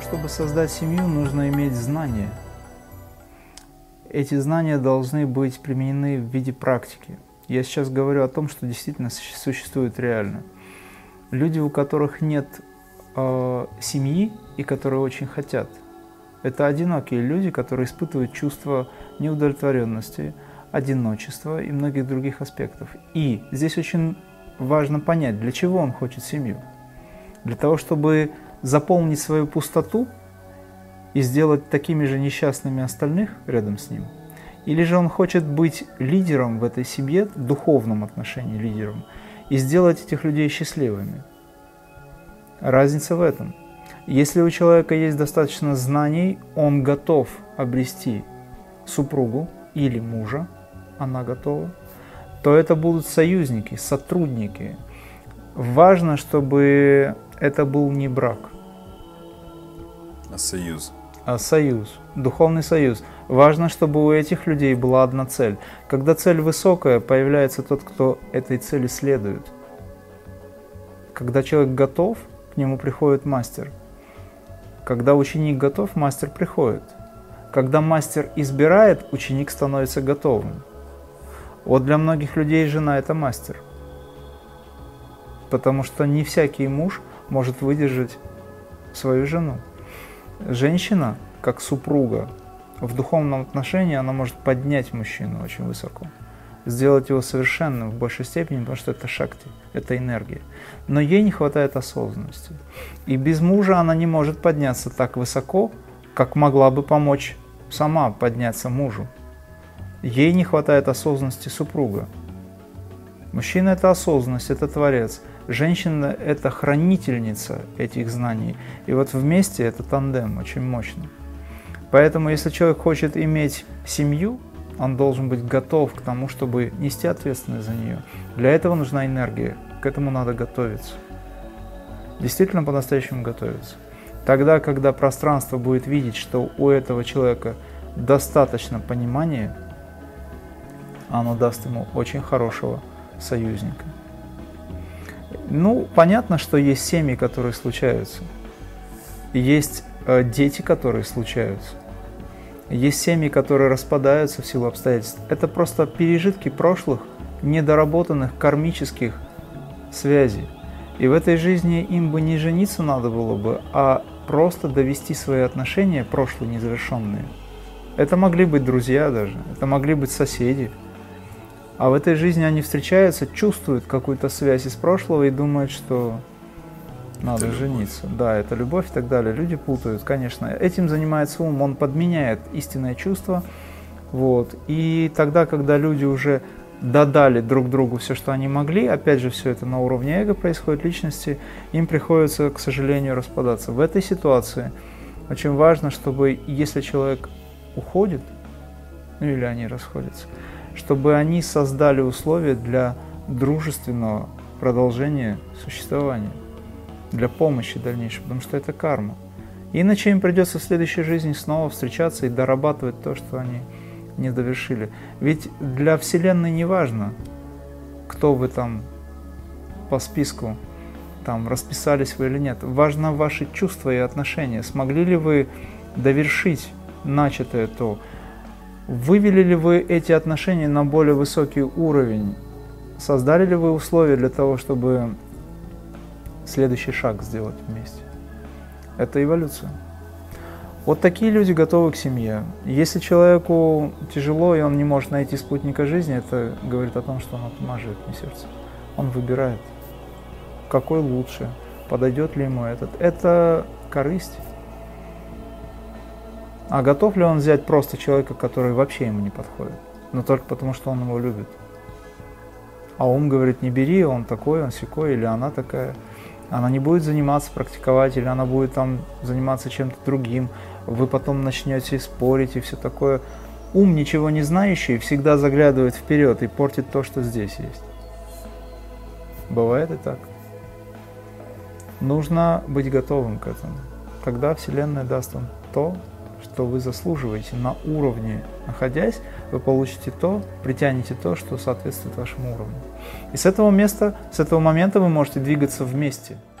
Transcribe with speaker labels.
Speaker 1: чтобы создать семью, нужно иметь знания. Эти знания должны быть применены в виде практики. Я сейчас говорю о том, что действительно существует реально. Люди, у которых нет э, семьи и которые очень хотят, это одинокие люди, которые испытывают чувство неудовлетворенности, одиночества и многих других аспектов. И здесь очень важно понять, для чего он хочет семью. Для того, чтобы заполнить свою пустоту и сделать такими же несчастными остальных рядом с ним? Или же он хочет быть лидером в этой семье, в духовном отношении лидером, и сделать этих людей счастливыми? Разница в этом. Если у человека есть достаточно знаний, он готов обрести супругу или мужа, она готова, то это будут союзники, сотрудники. Важно, чтобы это был не брак.
Speaker 2: А союз?
Speaker 1: А союз, духовный союз. Важно, чтобы у этих людей была одна цель. Когда цель высокая, появляется тот, кто этой цели следует. Когда человек готов, к нему приходит мастер. Когда ученик готов, мастер приходит. Когда мастер избирает, ученик становится готовым. Вот для многих людей жена – это мастер. Потому что не всякий муж может выдержать свою жену. Женщина, как супруга, в духовном отношении она может поднять мужчину очень высоко, сделать его совершенным в большей степени, потому что это шакти, это энергия. Но ей не хватает осознанности. И без мужа она не может подняться так высоко, как могла бы помочь сама подняться мужу. Ей не хватает осознанности супруга. Мужчина – это осознанность, это творец. Женщина – это хранительница этих знаний. И вот вместе это тандем очень мощный. Поэтому, если человек хочет иметь семью, он должен быть готов к тому, чтобы нести ответственность за нее. Для этого нужна энергия, к этому надо готовиться. Действительно по-настоящему готовиться. Тогда, когда пространство будет видеть, что у этого человека достаточно понимания, оно даст ему очень хорошего союзника. Ну, понятно, что есть семьи, которые случаются. есть э, дети, которые случаются. Есть семьи, которые распадаются в силу обстоятельств. Это просто пережитки прошлых, недоработанных кармических связей. И в этой жизни им бы не жениться надо было бы, а просто довести свои отношения, прошлые незавершенные. Это могли быть друзья даже, это могли быть соседи, а в этой жизни они встречаются, чувствуют какую-то связь из прошлого и думают, что надо это жениться. Любовь. Да, это любовь и так далее. Люди путают, конечно. Этим занимается ум, он подменяет истинное чувство. Вот. И тогда, когда люди уже додали друг другу все, что они могли, опять же, все это на уровне эго происходит, личности, им приходится, к сожалению, распадаться. В этой ситуации очень важно, чтобы если человек уходит, ну или они расходятся, чтобы они создали условия для дружественного продолжения существования, для помощи дальнейшей, потому что это карма. Иначе им придется в следующей жизни снова встречаться и дорабатывать то, что они не довершили. Ведь для Вселенной не важно, кто вы там по списку там расписались вы или нет. Важно ваши чувства и отношения. Смогли ли вы довершить начатое то, Вывели ли вы эти отношения на более высокий уровень? Создали ли вы условия для того, чтобы следующий шаг сделать вместе? Это эволюция. Вот такие люди готовы к семье. Если человеку тяжело, и он не может найти спутника жизни, это говорит о том, что он от ума живет, не сердце. Он выбирает, какой лучше, подойдет ли ему этот. Это корысть. А готов ли он взять просто человека, который вообще ему не подходит, но только потому, что он его любит? А ум говорит, не бери, он такой, он секой, или она такая. Она не будет заниматься, практиковать, или она будет там заниматься чем-то другим. Вы потом начнете спорить и все такое. Ум, ничего не знающий, всегда заглядывает вперед и портит то, что здесь есть. Бывает и так. Нужно быть готовым к этому. Тогда Вселенная даст вам то, что вы заслуживаете на уровне, находясь, вы получите то, притянете то, что соответствует вашему уровню. И с этого места, с этого момента вы можете двигаться вместе –